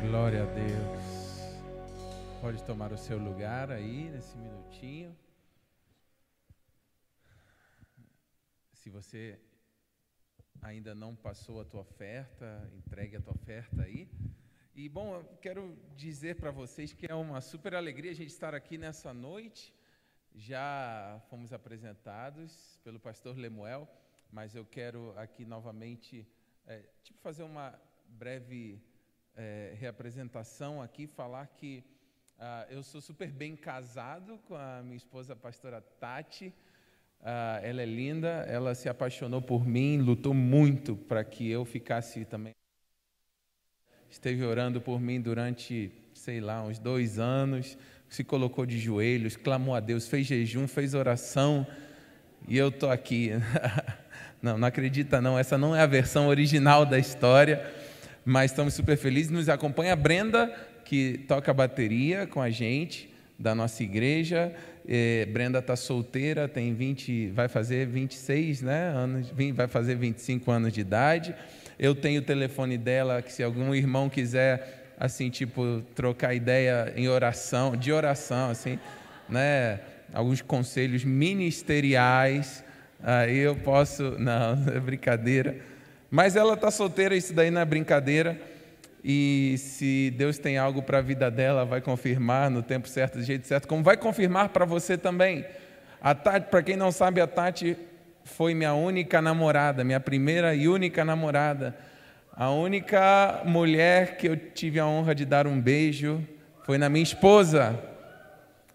Glória a Deus. Pode tomar o seu lugar aí nesse minutinho. Se você ainda não passou a tua oferta, entregue a tua oferta aí. E bom, eu quero dizer para vocês que é uma super alegria a gente estar aqui nessa noite. Já fomos apresentados pelo pastor Lemuel, mas eu quero aqui novamente é, tipo fazer uma breve é, reapresentação aqui, falar que ah, eu sou super bem casado com a minha esposa, a pastora Tati. Ah, ela é linda, ela se apaixonou por mim, lutou muito para que eu ficasse também. Esteve orando por mim durante, sei lá, uns dois anos, se colocou de joelhos, clamou a Deus, fez jejum, fez oração, e eu estou aqui. não, não acredita não, essa não é a versão original da história mas estamos super felizes. Nos acompanha a Brenda, que toca bateria com a gente, da nossa igreja. É, Brenda está solteira, tem 20, vai fazer 26 né, anos, vai fazer 25 anos de idade. Eu tenho o telefone dela, que se algum irmão quiser, assim, tipo, trocar ideia em oração, de oração, assim, né, alguns conselhos ministeriais, aí eu posso, não, é brincadeira mas ela está solteira, isso daí não é brincadeira. E se Deus tem algo para a vida dela, vai confirmar no tempo certo, do jeito certo, como vai confirmar para você também. A Tati, para quem não sabe, a Tati foi minha única namorada, minha primeira e única namorada. A única mulher que eu tive a honra de dar um beijo foi na minha esposa.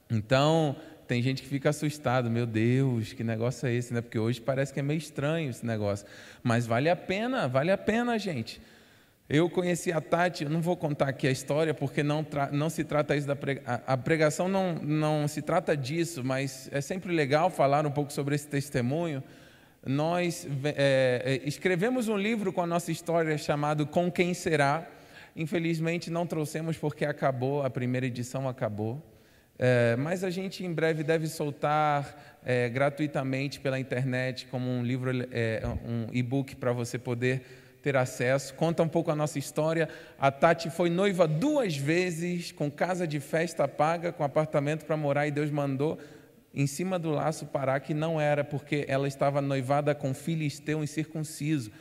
Então, tem gente que fica assustado, meu Deus, que negócio é esse, né? Porque hoje parece que é meio estranho esse negócio. Mas vale a pena, vale a pena, gente. Eu conheci a Tati, eu não vou contar aqui a história, porque não, não se trata isso da pregação, a pregação não, não se trata disso, mas é sempre legal falar um pouco sobre esse testemunho. Nós é, é, escrevemos um livro com a nossa história chamado Com Quem Será. Infelizmente não trouxemos porque acabou, a primeira edição acabou. É, mas a gente em breve deve soltar é, gratuitamente pela internet como um livro, é, um e-book para você poder ter acesso. Conta um pouco a nossa história. A Tati foi noiva duas vezes, com casa de festa paga, com apartamento para morar, e Deus mandou em cima do laço parar que não era, porque ela estava noivada com filisteu incircunciso.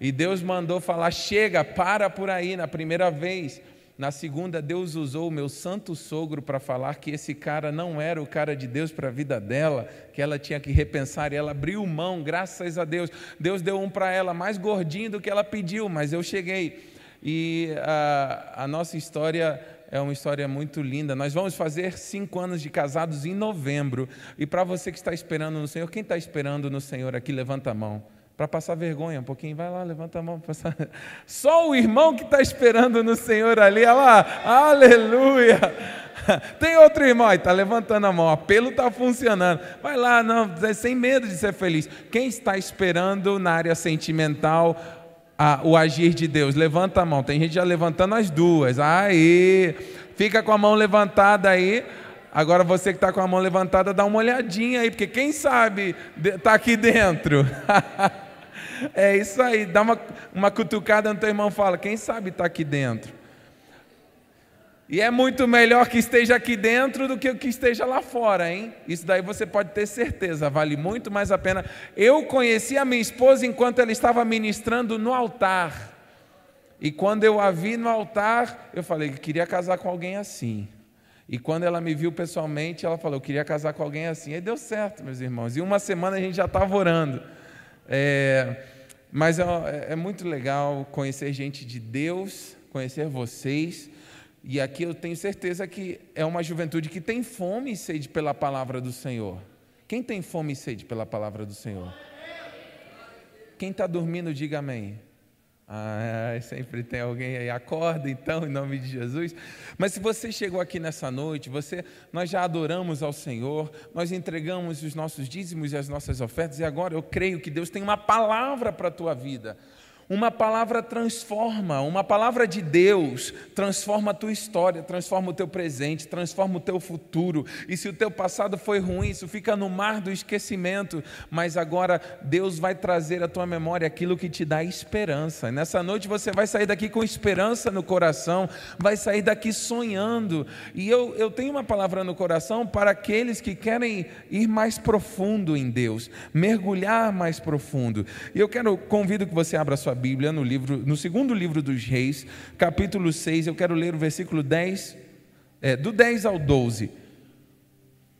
E Deus mandou falar: chega, para por aí, na primeira vez. Na segunda, Deus usou o meu santo sogro para falar que esse cara não era o cara de Deus para a vida dela, que ela tinha que repensar, e ela abriu mão, graças a Deus. Deus deu um para ela mais gordinho do que ela pediu, mas eu cheguei. E a, a nossa história é uma história muito linda. Nós vamos fazer cinco anos de casados em novembro. E para você que está esperando no Senhor, quem está esperando no Senhor aqui, levanta a mão para passar vergonha um pouquinho. Vai lá, levanta a mão. Só o irmão que está esperando no Senhor ali, olha lá, aleluia. Tem outro irmão aí, está levantando a mão, o apelo está funcionando. Vai lá, não, sem medo de ser feliz. Quem está esperando na área sentimental a, o agir de Deus? Levanta a mão. Tem gente já levantando as duas. Aí, fica com a mão levantada aí. Agora você que está com a mão levantada, dá uma olhadinha aí, porque quem sabe está aqui dentro. É isso aí, dá uma, uma cutucada no teu irmão fala, quem sabe está aqui dentro. E é muito melhor que esteja aqui dentro do que que esteja lá fora, hein? Isso daí você pode ter certeza, vale muito mais a pena. Eu conheci a minha esposa enquanto ela estava ministrando no altar. E quando eu a vi no altar, eu falei que queria casar com alguém assim. E quando ela me viu pessoalmente, ela falou: Eu queria casar com alguém assim. Aí deu certo, meus irmãos. E uma semana a gente já estava orando. É, mas é, é muito legal conhecer gente de Deus, conhecer vocês. E aqui eu tenho certeza que é uma juventude que tem fome e sede pela palavra do Senhor. Quem tem fome e sede pela palavra do Senhor? Quem está dormindo, diga amém. Ah, sempre tem alguém aí, acorda então, em nome de Jesus. Mas se você chegou aqui nessa noite, você, nós já adoramos ao Senhor, nós entregamos os nossos dízimos e as nossas ofertas, e agora eu creio que Deus tem uma palavra para a tua vida. Uma palavra transforma, uma palavra de Deus transforma a tua história, transforma o teu presente, transforma o teu futuro. E se o teu passado foi ruim, isso fica no mar do esquecimento, mas agora Deus vai trazer à tua memória aquilo que te dá esperança. nessa noite você vai sair daqui com esperança no coração, vai sair daqui sonhando. E eu, eu tenho uma palavra no coração para aqueles que querem ir mais profundo em Deus, mergulhar mais profundo. E eu quero, convido que você abra sua sua Bíblia no livro, no segundo livro dos Reis, capítulo 6, eu quero ler o versículo 10, é, do 10 ao 12.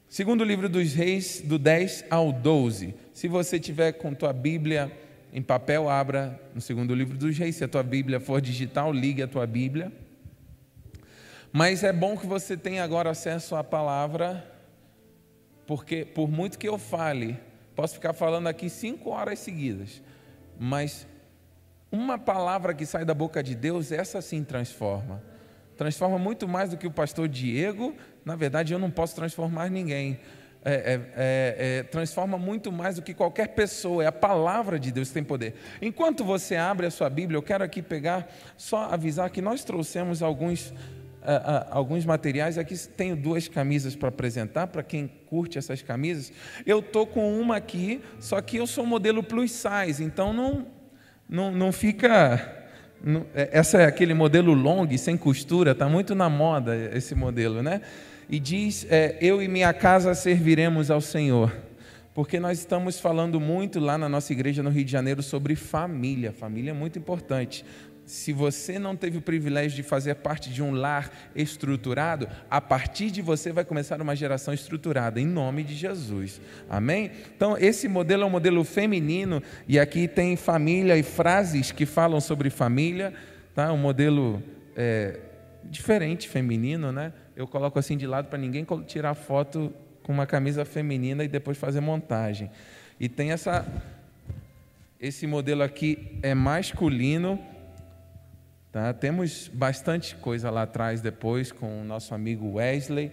Segundo livro dos Reis, do 10 ao 12. Se você tiver com tua Bíblia em papel, abra no segundo livro dos Reis. Se a tua Bíblia for digital, ligue a tua Bíblia. Mas é bom que você tenha agora acesso à palavra, porque por muito que eu fale, posso ficar falando aqui cinco horas seguidas, mas uma palavra que sai da boca de Deus, essa sim transforma. Transforma muito mais do que o pastor Diego. Na verdade, eu não posso transformar ninguém. É, é, é, é, transforma muito mais do que qualquer pessoa, é a palavra de Deus que tem poder. Enquanto você abre a sua Bíblia, eu quero aqui pegar, só avisar que nós trouxemos alguns, uh, uh, alguns materiais. Aqui tenho duas camisas para apresentar, para quem curte essas camisas. Eu estou com uma aqui, só que eu sou modelo plus size, então não, não, não fica. Não, é, essa é aquele modelo long, sem costura, está muito na moda esse modelo, né? E diz: é, Eu e minha casa serviremos ao Senhor. Porque nós estamos falando muito lá na nossa igreja no Rio de Janeiro sobre família. Família é muito importante se você não teve o privilégio de fazer parte de um lar estruturado, a partir de você vai começar uma geração estruturada, em nome de Jesus. Amém? Então, esse modelo é um modelo feminino, e aqui tem família e frases que falam sobre família, tá? um modelo é, diferente, feminino, né? Eu coloco assim de lado para ninguém tirar foto com uma camisa feminina e depois fazer montagem. E tem essa. Esse modelo aqui é masculino Tá? Temos bastante coisa lá atrás depois com o nosso amigo Wesley.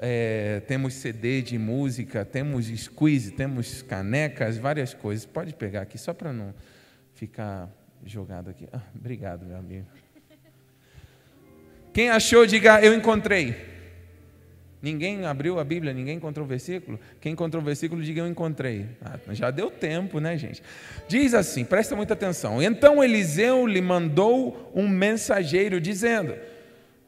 É, temos CD de música, temos squeeze, temos canecas, várias coisas. Pode pegar aqui só para não ficar jogado aqui. Ah, obrigado, meu amigo. Quem achou, diga eu encontrei. Ninguém abriu a Bíblia, ninguém encontrou o versículo? Quem encontrou o versículo, diga eu encontrei. Ah, já deu tempo, né, gente? Diz assim, presta muita atenção. Então Eliseu lhe mandou um mensageiro dizendo: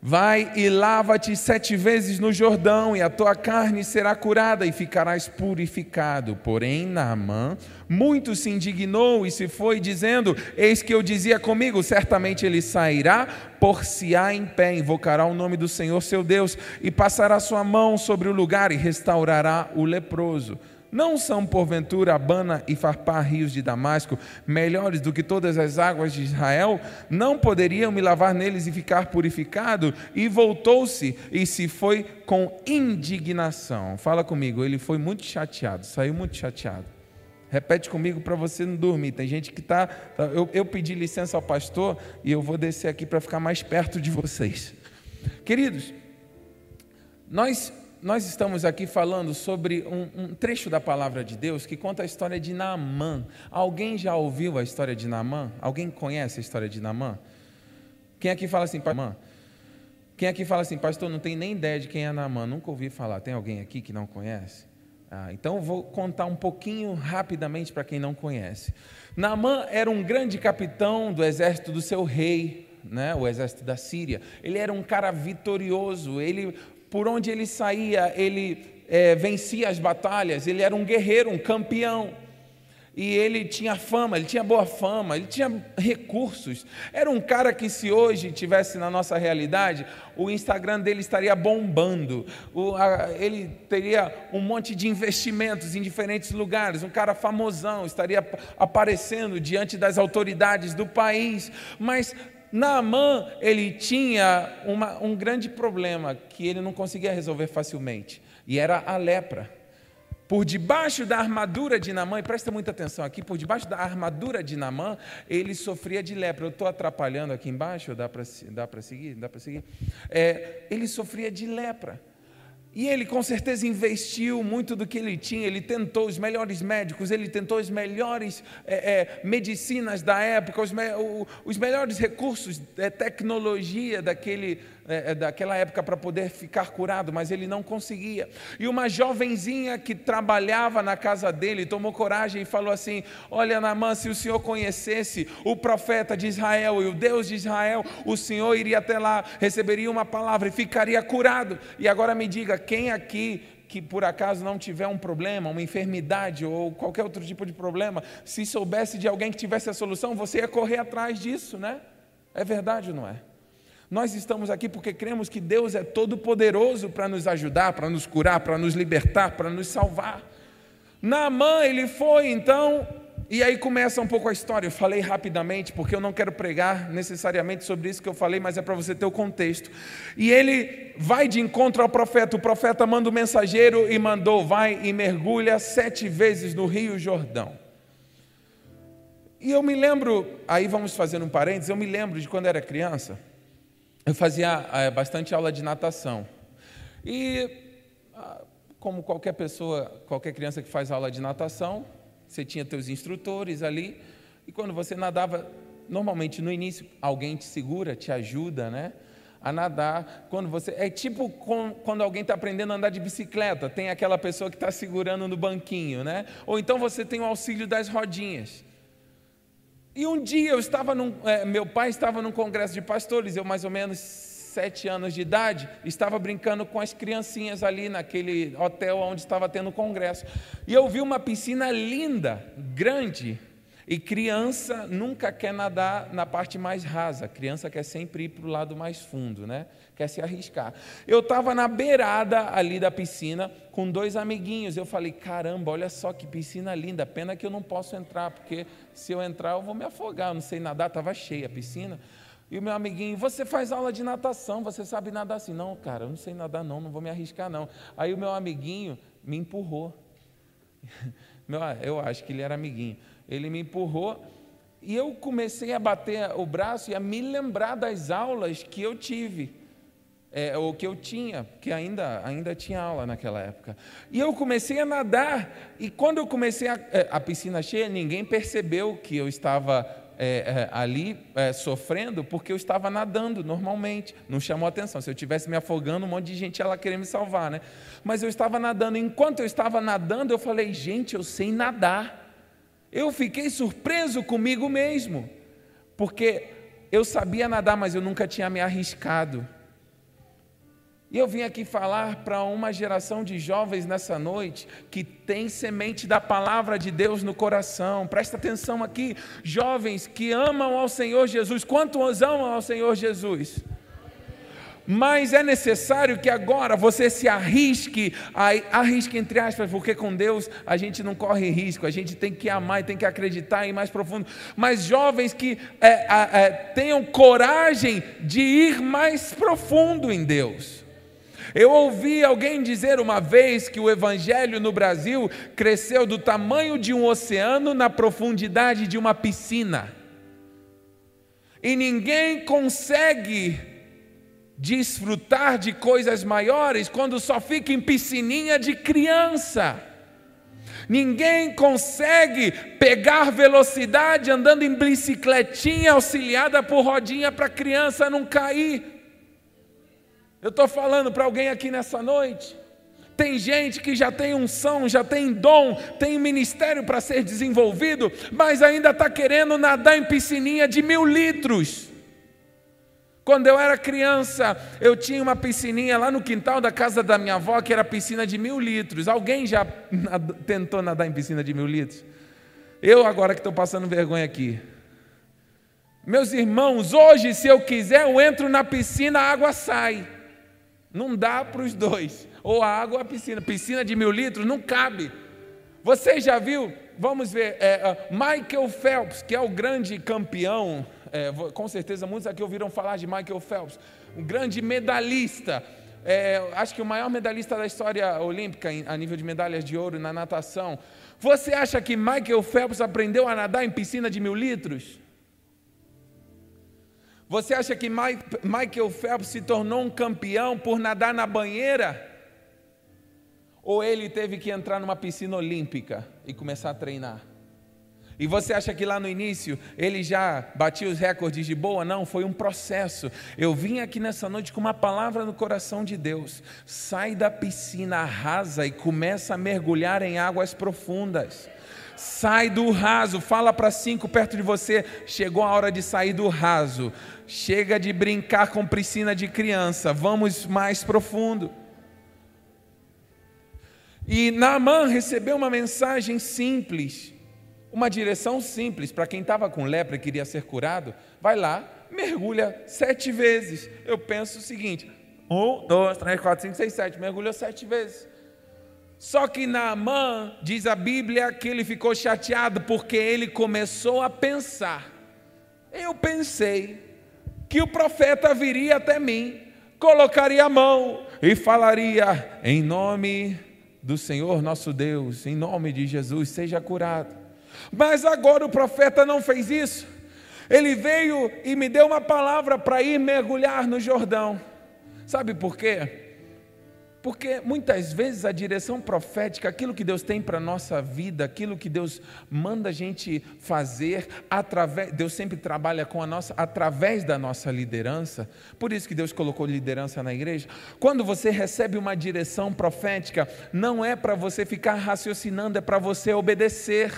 Vai e lava-te sete vezes no Jordão, e a tua carne será curada, e ficarás purificado. Porém, Naamã muito se indignou e se foi, dizendo: Eis que eu dizia comigo: certamente ele sairá, por-se-á em pé, invocará o nome do Senhor seu Deus, e passará sua mão sobre o lugar e restaurará o leproso. Não são, porventura, Abana e Farpar, rios de Damasco, melhores do que todas as águas de Israel? Não poderiam me lavar neles e ficar purificado? E voltou-se e se foi com indignação. Fala comigo, ele foi muito chateado, saiu muito chateado. Repete comigo para você não dormir. Tem gente que está. Tá, eu, eu pedi licença ao pastor e eu vou descer aqui para ficar mais perto de vocês. Queridos, nós nós estamos aqui falando sobre um, um, trecho da palavra de Deus que conta a história de Naamã. Alguém já ouviu a história de Naamã? Alguém conhece a história de Naamã? Quem aqui fala assim, Naamã? Quem aqui fala assim, pastor, não tem nem ideia de quem é Naamã? Nunca ouvi falar. Tem alguém aqui que não conhece? Ah, então eu vou contar um pouquinho rapidamente para quem não conhece. Naamã era um grande capitão do exército do seu rei, né, o exército da Síria. Ele era um cara vitorioso, ele por onde ele saía, ele é, vencia as batalhas, ele era um guerreiro, um campeão. E ele tinha fama, ele tinha boa fama, ele tinha recursos. Era um cara que, se hoje tivesse na nossa realidade, o Instagram dele estaria bombando, o, a, ele teria um monte de investimentos em diferentes lugares, um cara famosão, estaria aparecendo diante das autoridades do país. Mas Naamã, ele tinha uma, um grande problema que ele não conseguia resolver facilmente, e era a lepra. Por debaixo da armadura de Naamã, e presta muita atenção aqui, por debaixo da armadura de Naamã, ele sofria de lepra. Eu estou atrapalhando aqui embaixo, dá para dá seguir? Dá para seguir? É, ele sofria de lepra. E ele com certeza investiu muito do que ele tinha, ele tentou os melhores médicos, ele tentou as melhores é, é, medicinas da época, os, me, o, os melhores recursos, é, tecnologia daquele, é, é, daquela época para poder ficar curado, mas ele não conseguia. E uma jovenzinha que trabalhava na casa dele tomou coragem e falou assim: Olha, Namã, se o senhor conhecesse o profeta de Israel e o Deus de Israel, o senhor iria até lá, receberia uma palavra e ficaria curado. E agora me diga, quem aqui que por acaso não tiver um problema, uma enfermidade ou qualquer outro tipo de problema, se soubesse de alguém que tivesse a solução, você ia correr atrás disso, né? É verdade ou não é? Nós estamos aqui porque cremos que Deus é todo poderoso para nos ajudar, para nos curar, para nos libertar, para nos salvar. Naamã, ele foi então e aí começa um pouco a história. Eu falei rapidamente, porque eu não quero pregar necessariamente sobre isso que eu falei, mas é para você ter o contexto. E ele vai de encontro ao profeta. O profeta manda o mensageiro e mandou: vai e mergulha sete vezes no Rio Jordão. E eu me lembro, aí vamos fazer um parênteses, eu me lembro de quando era criança, eu fazia é, bastante aula de natação. E, ah, como qualquer pessoa, qualquer criança que faz aula de natação, você tinha teus instrutores ali, e quando você nadava, normalmente no início alguém te segura, te ajuda, né? A nadar, quando você. É tipo com, quando alguém está aprendendo a andar de bicicleta, tem aquela pessoa que está segurando no banquinho, né? Ou então você tem o auxílio das rodinhas. E um dia eu estava num. É, meu pai estava num congresso de pastores, eu mais ou menos sete anos de idade, estava brincando com as criancinhas ali naquele hotel onde estava tendo o congresso. E eu vi uma piscina linda, grande. E criança nunca quer nadar na parte mais rasa, criança quer sempre ir para o lado mais fundo, né? Quer se arriscar. Eu estava na beirada ali da piscina com dois amiguinhos. Eu falei: caramba, olha só que piscina linda. Pena que eu não posso entrar, porque se eu entrar eu vou me afogar. Eu não sei nadar, estava cheia a piscina. E o meu amiguinho, você faz aula de natação, você sabe nadar assim? Não, cara, eu não sei nadar não, não vou me arriscar não. Aí o meu amiguinho me empurrou. eu acho que ele era amiguinho. Ele me empurrou e eu comecei a bater o braço e a me lembrar das aulas que eu tive. É, ou que eu tinha, que ainda, ainda tinha aula naquela época. E eu comecei a nadar, e quando eu comecei a, é, a piscina cheia, ninguém percebeu que eu estava é, é, ali é, sofrendo porque eu estava nadando normalmente, não chamou atenção. Se eu tivesse me afogando, um monte de gente ia lá querer me salvar, né? Mas eu estava nadando. Enquanto eu estava nadando, eu falei, gente, eu sei nadar. Eu fiquei surpreso comigo mesmo, porque eu sabia nadar, mas eu nunca tinha me arriscado. E eu vim aqui falar para uma geração de jovens nessa noite que tem semente da palavra de Deus no coração. Presta atenção aqui, jovens que amam ao Senhor Jesus. Quantos amam ao Senhor Jesus? Mas é necessário que agora você se arrisque, arrisque entre aspas, porque com Deus a gente não corre risco, a gente tem que amar e tem que acreditar em mais profundo. Mas jovens que é, é, tenham coragem de ir mais profundo em Deus. Eu ouvi alguém dizer uma vez que o evangelho no Brasil cresceu do tamanho de um oceano na profundidade de uma piscina. E ninguém consegue desfrutar de coisas maiores quando só fica em piscininha de criança. Ninguém consegue pegar velocidade andando em bicicletinha auxiliada por rodinha para criança não cair. Eu estou falando para alguém aqui nessa noite. Tem gente que já tem unção, já tem dom, tem ministério para ser desenvolvido, mas ainda está querendo nadar em piscininha de mil litros. Quando eu era criança, eu tinha uma piscininha lá no quintal da casa da minha avó, que era piscina de mil litros. Alguém já tentou nadar em piscina de mil litros? Eu agora que estou passando vergonha aqui. Meus irmãos, hoje, se eu quiser, eu entro na piscina, a água sai. Não dá para os dois. Ou a água ou a piscina. Piscina de mil litros não cabe. Você já viu? Vamos ver. É, Michael Phelps, que é o grande campeão. É, com certeza muitos aqui ouviram falar de Michael Phelps. Um grande medalhista. É, acho que o maior medalhista da história olímpica a nível de medalhas de ouro na natação. Você acha que Michael Phelps aprendeu a nadar em piscina de mil litros? Você acha que Michael Phelps se tornou um campeão por nadar na banheira? Ou ele teve que entrar numa piscina olímpica e começar a treinar? E você acha que lá no início ele já batia os recordes de boa? Não, foi um processo. Eu vim aqui nessa noite com uma palavra no coração de Deus. Sai da piscina rasa e começa a mergulhar em águas profundas. Sai do raso, fala para cinco perto de você. Chegou a hora de sair do raso. Chega de brincar com piscina de criança. Vamos mais profundo. E Naamã recebeu uma mensagem simples uma direção simples para quem estava com lepra e queria ser curado, vai lá, mergulha sete vezes. Eu penso o seguinte: um, dois, três, quatro, cinco, seis, sete, mergulhou sete vezes. Só que Naamã, diz a Bíblia, que ele ficou chateado porque ele começou a pensar. Eu pensei que o profeta viria até mim, colocaria a mão e falaria: em nome do Senhor nosso Deus, em nome de Jesus, seja curado. Mas agora o profeta não fez isso. Ele veio e me deu uma palavra para ir mergulhar no Jordão. Sabe por quê? Porque muitas vezes a direção profética, aquilo que Deus tem para a nossa vida, aquilo que Deus manda a gente fazer, através, Deus sempre trabalha com a nossa, através da nossa liderança. Por isso que Deus colocou liderança na igreja. Quando você recebe uma direção profética, não é para você ficar raciocinando, é para você obedecer.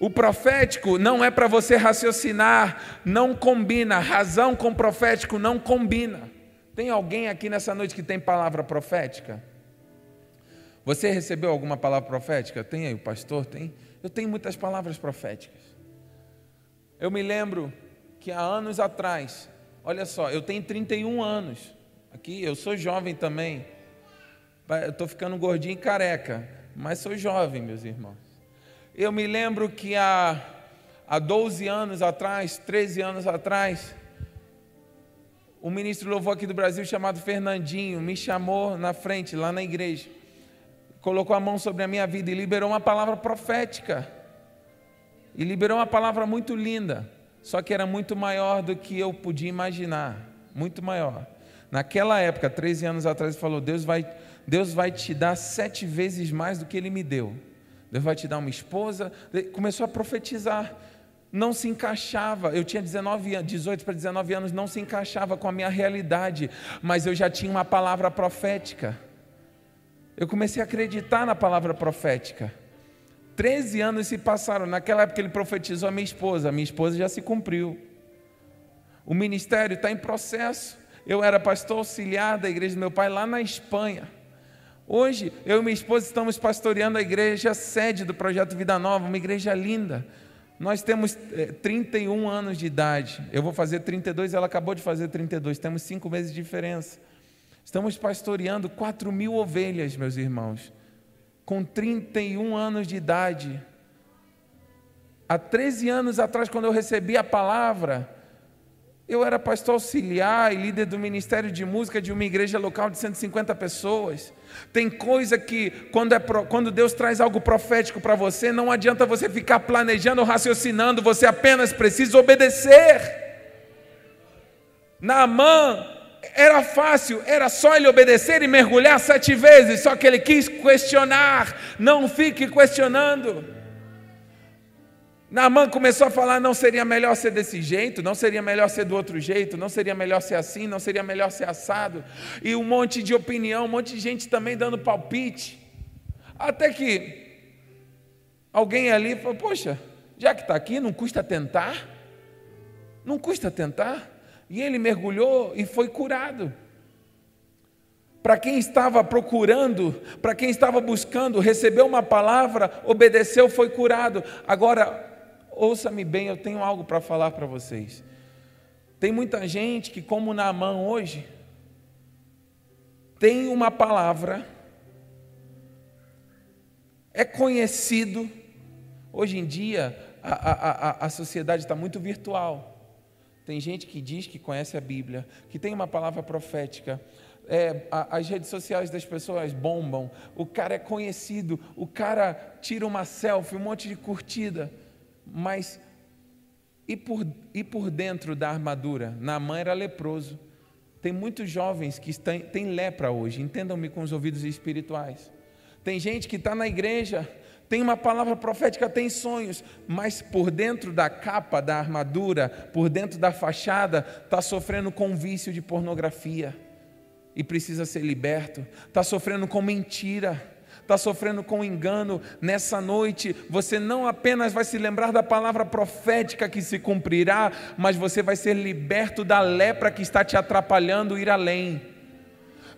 O profético não é para você raciocinar, não combina. Razão com profético não combina. Tem alguém aqui nessa noite que tem palavra profética? Você recebeu alguma palavra profética? Tem aí, o pastor tem? Eu tenho muitas palavras proféticas. Eu me lembro que há anos atrás, olha só, eu tenho 31 anos. Aqui, eu sou jovem também. Eu estou ficando gordinho e careca, mas sou jovem, meus irmãos. Eu me lembro que há, há 12 anos atrás, 13 anos atrás, um ministro louvor aqui do Brasil chamado Fernandinho me chamou na frente, lá na igreja, colocou a mão sobre a minha vida e liberou uma palavra profética. E liberou uma palavra muito linda, só que era muito maior do que eu podia imaginar, muito maior. Naquela época, 13 anos atrás, ele falou: Deus vai, Deus vai te dar sete vezes mais do que Ele me deu. Deus vai te dar uma esposa. Começou a profetizar. Não se encaixava. Eu tinha 19, 18 para 19 anos, não se encaixava com a minha realidade, mas eu já tinha uma palavra profética. Eu comecei a acreditar na palavra profética. 13 anos se passaram. Naquela época ele profetizou a minha esposa. A minha esposa já se cumpriu. O ministério está em processo. Eu era pastor auxiliar da igreja do meu pai lá na Espanha. Hoje, eu e minha esposa estamos pastoreando a igreja sede do Projeto Vida Nova, uma igreja linda. Nós temos 31 eh, anos de idade. Eu vou fazer 32, ela acabou de fazer 32. Temos cinco meses de diferença. Estamos pastoreando 4 mil ovelhas, meus irmãos, com 31 anos de idade. Há 13 anos atrás, quando eu recebi a palavra, eu era pastor auxiliar e líder do ministério de música de uma igreja local de 150 pessoas. Tem coisa que, quando, é, quando Deus traz algo profético para você, não adianta você ficar planejando, raciocinando, você apenas precisa obedecer. Naamã era fácil, era só ele obedecer e mergulhar sete vezes, só que ele quis questionar. Não fique questionando. Naamã começou a falar: não seria melhor ser desse jeito, não seria melhor ser do outro jeito, não seria melhor ser assim, não seria melhor ser assado. E um monte de opinião, um monte de gente também dando palpite. Até que alguém ali falou: Poxa, já que está aqui, não custa tentar? Não custa tentar? E ele mergulhou e foi curado. Para quem estava procurando, para quem estava buscando, recebeu uma palavra, obedeceu, foi curado. Agora, ouça-me bem, eu tenho algo para falar para vocês. Tem muita gente que, como na mão hoje, tem uma palavra, é conhecido. Hoje em dia, a, a, a, a sociedade está muito virtual. Tem gente que diz que conhece a Bíblia, que tem uma palavra profética. É, as redes sociais das pessoas bombam, o cara é conhecido, o cara tira uma selfie, um monte de curtida. Mas e por, e por dentro da armadura? Naamã era leproso. Tem muitos jovens que têm, têm lepra hoje, entendam-me com os ouvidos espirituais. Tem gente que está na igreja, tem uma palavra profética, tem sonhos, mas por dentro da capa, da armadura, por dentro da fachada, está sofrendo com vício de pornografia e precisa ser liberto, está sofrendo com mentira, está sofrendo com engano. Nessa noite, você não apenas vai se lembrar da palavra profética que se cumprirá, mas você vai ser liberto da lepra que está te atrapalhando ir além.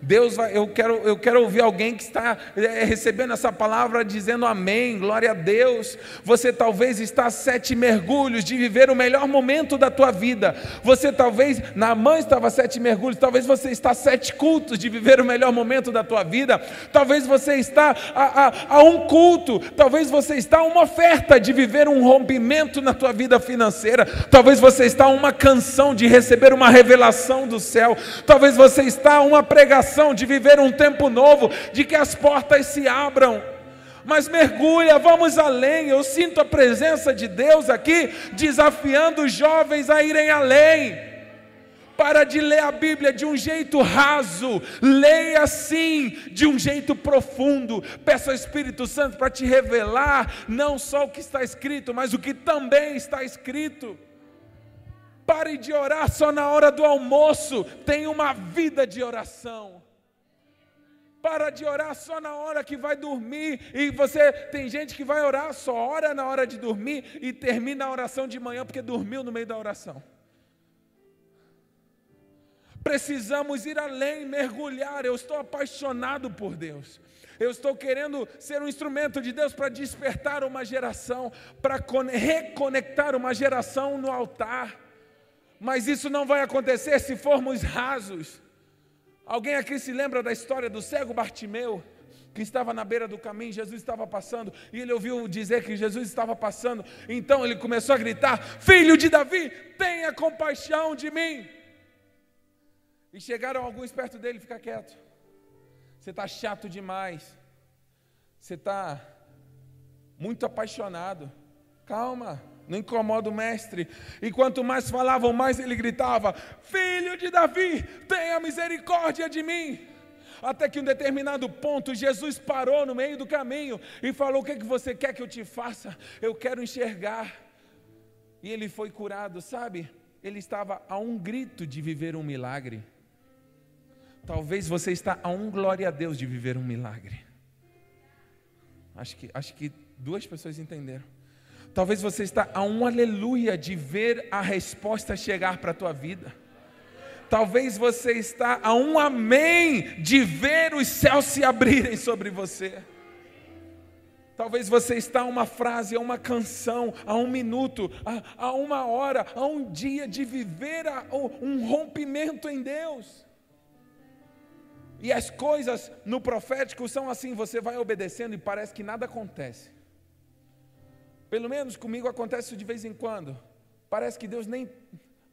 Deus vai, eu quero, eu quero ouvir alguém que está é, recebendo essa palavra dizendo amém, glória a Deus. Você talvez está a sete mergulhos de viver o melhor momento da tua vida. Você talvez, na mãe estava sete mergulhos, talvez você está a sete cultos de viver o melhor momento da tua vida. Talvez você está a, a, a um culto, talvez você está a uma oferta de viver um rompimento na tua vida financeira. Talvez você está a uma canção de receber uma revelação do céu. Talvez você está a uma pregação de viver um tempo novo, de que as portas se abram. Mas mergulha, vamos além. Eu sinto a presença de Deus aqui, desafiando os jovens a irem além. Para de ler a Bíblia de um jeito raso, leia sim de um jeito profundo. Peça ao Espírito Santo para te revelar não só o que está escrito, mas o que também está escrito. Pare de orar só na hora do almoço, tenha uma vida de oração. Para de orar só na hora que vai dormir. E você tem gente que vai orar só ora na hora de dormir e termina a oração de manhã porque dormiu no meio da oração. Precisamos ir além, mergulhar. Eu estou apaixonado por Deus. Eu estou querendo ser um instrumento de Deus para despertar uma geração, para reconectar uma geração no altar. Mas isso não vai acontecer se formos rasos. Alguém aqui se lembra da história do cego Bartimeu? que estava na beira do caminho, Jesus estava passando, e ele ouviu dizer que Jesus estava passando, então ele começou a gritar: Filho de Davi, tenha compaixão de mim. E chegaram alguns perto dele, fica quieto. Você está chato demais, você está muito apaixonado. Calma, não incomoda o mestre. E quanto mais falavam, mais ele gritava: Filho de Davi, tenha misericórdia de mim. Até que um determinado ponto, Jesus parou no meio do caminho e falou: O que, é que você quer que eu te faça? Eu quero enxergar. E ele foi curado, sabe? Ele estava a um grito de viver um milagre. Talvez você está a um glória a Deus de viver um milagre. Acho que, acho que duas pessoas entenderam. Talvez você está a um aleluia de ver a resposta chegar para a tua vida. Talvez você está a um amém de ver os céus se abrirem sobre você. Talvez você está a uma frase, a uma canção, a um minuto, a, a uma hora, a um dia de viver a, um rompimento em Deus. E as coisas no profético são assim: você vai obedecendo e parece que nada acontece. Pelo menos comigo acontece isso de vez em quando. Parece que Deus nem.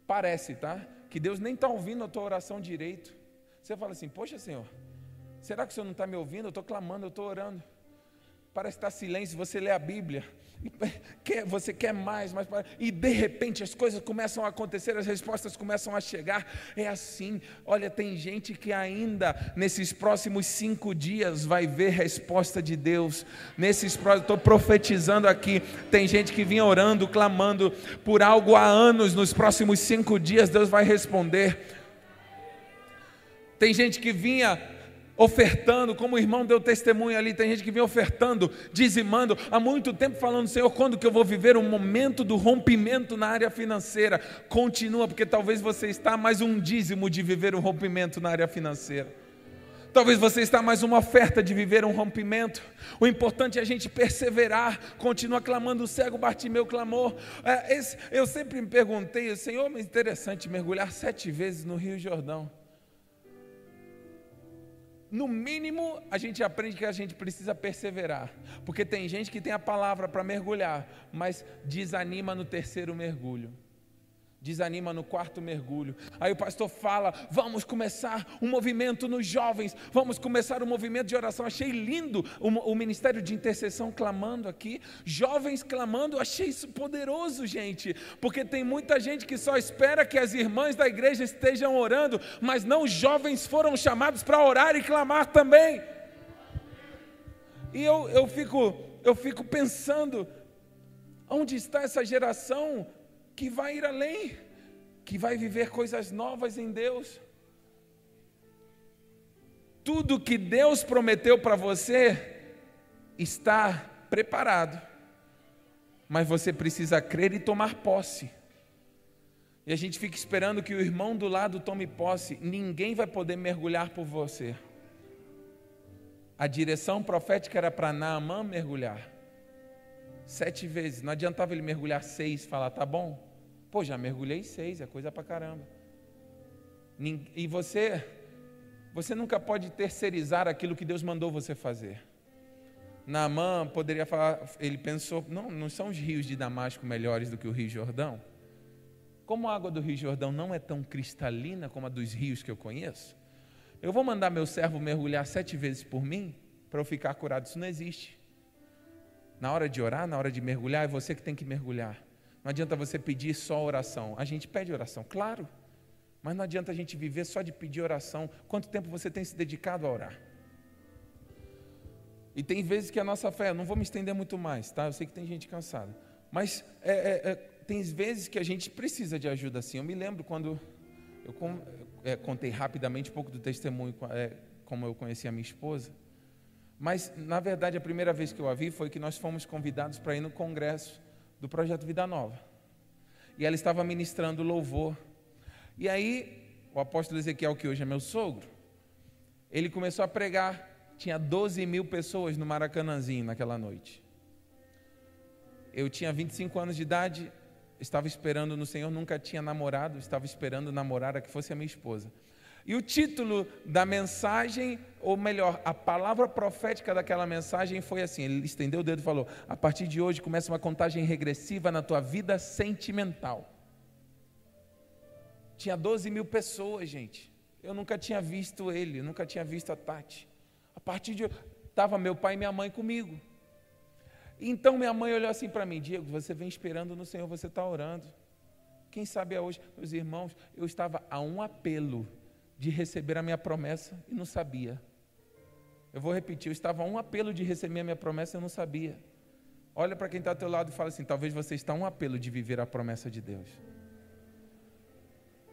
Parece, tá? Que Deus nem está ouvindo a tua oração direito. Você fala assim: Poxa, Senhor, será que o Senhor não está me ouvindo? Eu estou clamando, eu estou orando. Parece estar silêncio, você lê a Bíblia, quer, você quer mais, mais, e de repente as coisas começam a acontecer, as respostas começam a chegar. É assim. Olha, tem gente que ainda nesses próximos cinco dias vai ver resposta de Deus. Nesses estou profetizando aqui. Tem gente que vinha orando, clamando por algo há anos. Nos próximos cinco dias Deus vai responder. Tem gente que vinha ofertando, como o irmão deu testemunho ali, tem gente que vem ofertando, dizimando, há muito tempo falando, Senhor, quando que eu vou viver um momento do rompimento na área financeira? Continua, porque talvez você está mais um dízimo de viver um rompimento na área financeira. Talvez você está mais uma oferta de viver um rompimento. O importante é a gente perseverar, continua clamando, o cego Bartimeu clamou. É, esse, eu sempre me perguntei, Senhor, mas interessante mergulhar sete vezes no Rio Jordão no mínimo, a gente aprende que a gente precisa perseverar. Porque tem gente que tem a palavra para mergulhar, mas desanima no terceiro mergulho. Desanima no quarto mergulho. Aí o pastor fala: vamos começar um movimento nos jovens, vamos começar um movimento de oração. Achei lindo o, o, ministério de intercessão clamando aqui, jovens clamando. Achei isso poderoso, gente, porque tem muita gente que só espera que as irmãs da igreja estejam orando, mas não os jovens foram chamados para orar e clamar também. E eu, eu, fico, eu fico pensando, onde está essa geração que vai ir além, que vai viver coisas novas em Deus. Tudo que Deus prometeu para você está preparado, mas você precisa crer e tomar posse. E a gente fica esperando que o irmão do lado tome posse, ninguém vai poder mergulhar por você. A direção profética era para Naamã mergulhar sete vezes, não adiantava ele mergulhar seis e falar, tá bom, Pô, já mergulhei seis, é coisa pra caramba. E você, você nunca pode terceirizar aquilo que Deus mandou você fazer. Naamã poderia falar, ele pensou, não, não são os rios de Damasco melhores do que o Rio Jordão? Como a água do Rio Jordão não é tão cristalina como a dos rios que eu conheço, eu vou mandar meu servo mergulhar sete vezes por mim para eu ficar curado. Isso não existe. Na hora de orar, na hora de mergulhar, é você que tem que mergulhar. Não adianta você pedir só oração. A gente pede oração, claro. Mas não adianta a gente viver só de pedir oração. Quanto tempo você tem se dedicado a orar? E tem vezes que a nossa fé, não vou me estender muito mais, tá? Eu sei que tem gente cansada. Mas é, é, é, tem vezes que a gente precisa de ajuda assim. Eu me lembro quando eu é, contei rapidamente um pouco do testemunho, é, como eu conheci a minha esposa. Mas, na verdade, a primeira vez que eu a vi foi que nós fomos convidados para ir no congresso do projeto Vida Nova. E ela estava ministrando louvor. E aí, o apóstolo Ezequiel, que hoje é meu sogro, ele começou a pregar. Tinha 12 mil pessoas no Maracanãzinho naquela noite. Eu tinha 25 anos de idade, estava esperando no Senhor, nunca tinha namorado, estava esperando namorar a que fosse a minha esposa. E o título da mensagem, ou melhor, a palavra profética daquela mensagem foi assim: ele estendeu o dedo e falou: A partir de hoje começa uma contagem regressiva na tua vida sentimental. Tinha 12 mil pessoas, gente. Eu nunca tinha visto ele, nunca tinha visto a Tati. A partir de. Estava meu pai e minha mãe comigo. Então minha mãe olhou assim para mim: Diego, você vem esperando no Senhor, você está orando. Quem sabe é hoje, meus irmãos, eu estava a um apelo de receber a minha promessa e não sabia. Eu vou repetir, eu estava a um apelo de receber a minha promessa e eu não sabia. Olha para quem está ao teu lado e fala assim: talvez você está a um apelo de viver a promessa de Deus.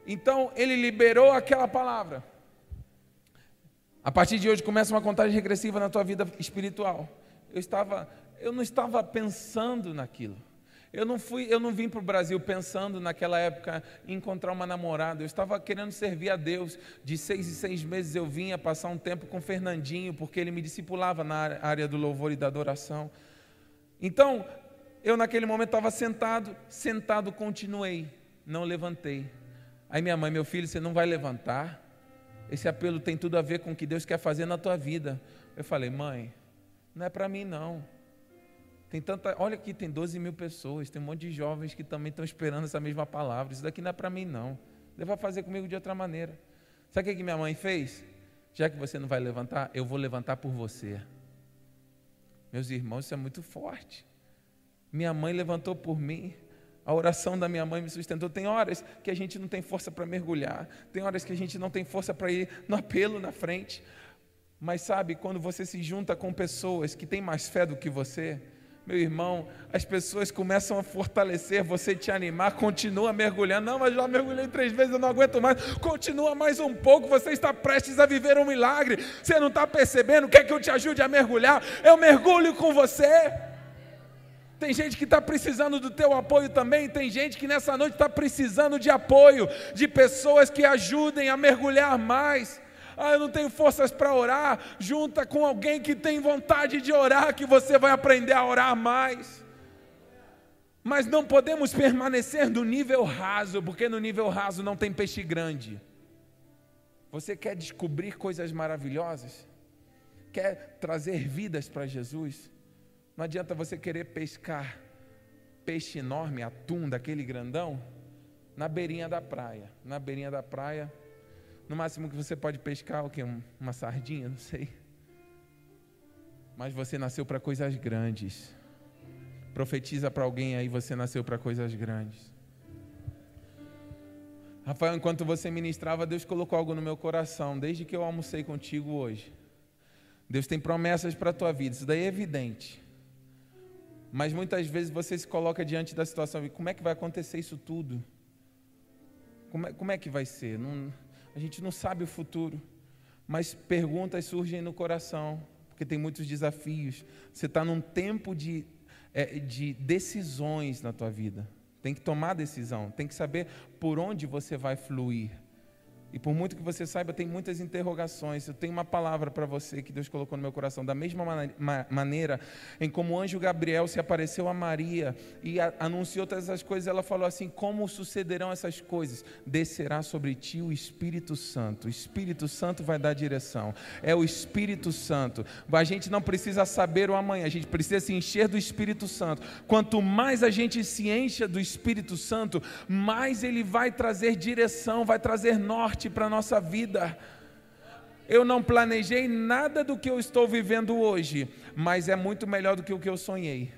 Então ele liberou aquela palavra. A partir de hoje começa uma contagem regressiva na tua vida espiritual. Eu estava, eu não estava pensando naquilo. Eu não fui, eu não vim para o Brasil pensando naquela época em encontrar uma namorada. Eu estava querendo servir a Deus. De seis em seis meses eu vinha passar um tempo com Fernandinho, porque ele me discipulava na área do louvor e da adoração. Então, eu naquele momento estava sentado, sentado continuei, não levantei. Aí minha mãe, meu filho, você não vai levantar? Esse apelo tem tudo a ver com o que Deus quer fazer na tua vida. Eu falei, mãe, não é para mim não. Tem tanta, olha aqui, tem 12 mil pessoas, tem um monte de jovens que também estão esperando essa mesma palavra. Isso daqui não é para mim, não. Deve fazer comigo de outra maneira. Sabe o que minha mãe fez? Já que você não vai levantar, eu vou levantar por você. Meus irmãos, isso é muito forte. Minha mãe levantou por mim. A oração da minha mãe me sustentou. Tem horas que a gente não tem força para mergulhar. Tem horas que a gente não tem força para ir no apelo na frente. Mas sabe, quando você se junta com pessoas que têm mais fé do que você, meu irmão, as pessoas começam a fortalecer, você te animar, continua mergulhando. Não, mas já mergulhei três vezes, eu não aguento mais. Continua mais um pouco, você está prestes a viver um milagre. Você não está percebendo? Quer que eu te ajude a mergulhar? Eu mergulho com você. Tem gente que está precisando do teu apoio também. Tem gente que nessa noite está precisando de apoio, de pessoas que ajudem a mergulhar mais ah, eu não tenho forças para orar, junta com alguém que tem vontade de orar, que você vai aprender a orar mais. Mas não podemos permanecer no nível raso, porque no nível raso não tem peixe grande. Você quer descobrir coisas maravilhosas? Quer trazer vidas para Jesus? Não adianta você querer pescar peixe enorme, atum daquele grandão, na beirinha da praia. Na beirinha da praia, no máximo que você pode pescar, o quê? Uma sardinha, não sei. Mas você nasceu para coisas grandes. Profetiza para alguém aí, você nasceu para coisas grandes. Rafael, enquanto você ministrava, Deus colocou algo no meu coração, desde que eu almocei contigo hoje. Deus tem promessas para a tua vida, isso daí é evidente. Mas muitas vezes você se coloca diante da situação e como é que vai acontecer isso tudo? Como é, como é que vai ser? Não, a gente não sabe o futuro, mas perguntas surgem no coração, porque tem muitos desafios. Você está num tempo de, é, de decisões na tua vida. Tem que tomar decisão, tem que saber por onde você vai fluir. E por muito que você saiba, tem muitas interrogações. Eu tenho uma palavra para você que Deus colocou no meu coração. Da mesma maneira em como o anjo Gabriel se apareceu a Maria e a, anunciou todas essas coisas, ela falou assim: Como sucederão essas coisas? Descerá sobre ti o Espírito Santo. O Espírito Santo vai dar direção. É o Espírito Santo. A gente não precisa saber o amanhã, a gente precisa se encher do Espírito Santo. Quanto mais a gente se encha do Espírito Santo, mais ele vai trazer direção, vai trazer norte para a nossa vida. Eu não planejei nada do que eu estou vivendo hoje, mas é muito melhor do que o que eu sonhei.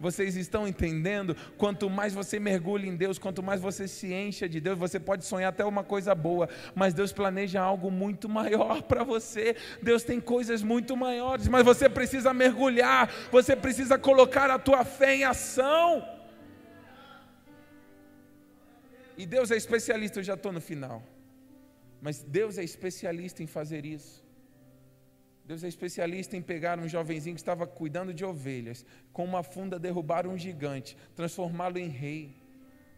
Vocês estão entendendo? Quanto mais você mergulha em Deus, quanto mais você se encha de Deus, você pode sonhar até uma coisa boa, mas Deus planeja algo muito maior para você. Deus tem coisas muito maiores, mas você precisa mergulhar, você precisa colocar a tua fé em ação. E Deus é especialista, eu já estou no final. Mas Deus é especialista em fazer isso. Deus é especialista em pegar um jovenzinho que estava cuidando de ovelhas, com uma funda derrubar um gigante, transformá-lo em rei.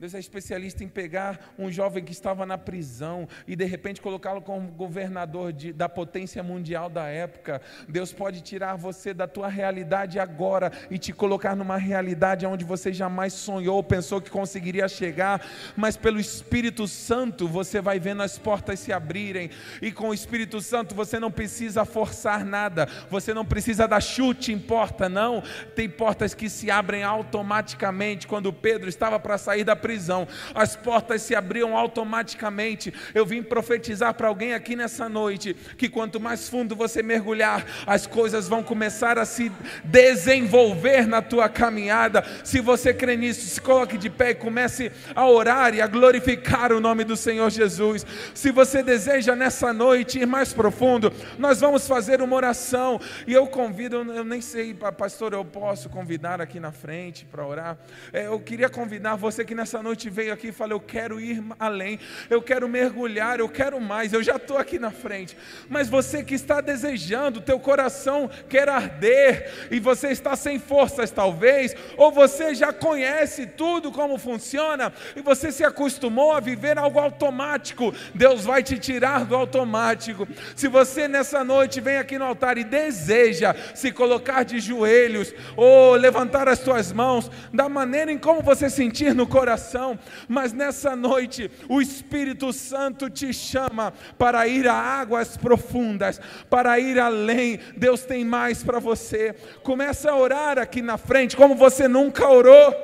Deus é especialista em pegar um jovem que estava na prisão e de repente colocá-lo como governador de, da potência mundial da época. Deus pode tirar você da tua realidade agora e te colocar numa realidade onde você jamais sonhou, pensou que conseguiria chegar, mas pelo Espírito Santo você vai vendo as portas se abrirem e com o Espírito Santo você não precisa forçar nada, você não precisa dar chute em porta, não. Tem portas que se abrem automaticamente. Quando Pedro estava para sair da prisão, prisão, as portas se abriam automaticamente. Eu vim profetizar para alguém aqui nessa noite que quanto mais fundo você mergulhar, as coisas vão começar a se desenvolver na tua caminhada. Se você crê nisso, se coloque de pé e comece a orar e a glorificar o nome do Senhor Jesus. Se você deseja nessa noite ir mais profundo, nós vamos fazer uma oração e eu convido, eu nem sei, pastor, eu posso convidar aqui na frente para orar. É, eu queria convidar você que nessa noite veio aqui e falou: Eu quero ir além, eu quero mergulhar, eu quero mais, eu já estou aqui na frente. Mas você que está desejando, teu coração quer arder e você está sem forças, talvez, ou você já conhece tudo como funciona e você se acostumou a viver algo automático, Deus vai te tirar do automático. Se você nessa noite vem aqui no altar e deseja se colocar de joelhos ou levantar as suas mãos, da maneira em como você sentir no coração, coração, mas nessa noite o Espírito Santo te chama para ir a águas profundas, para ir além. Deus tem mais para você. Começa a orar aqui na frente como você nunca orou.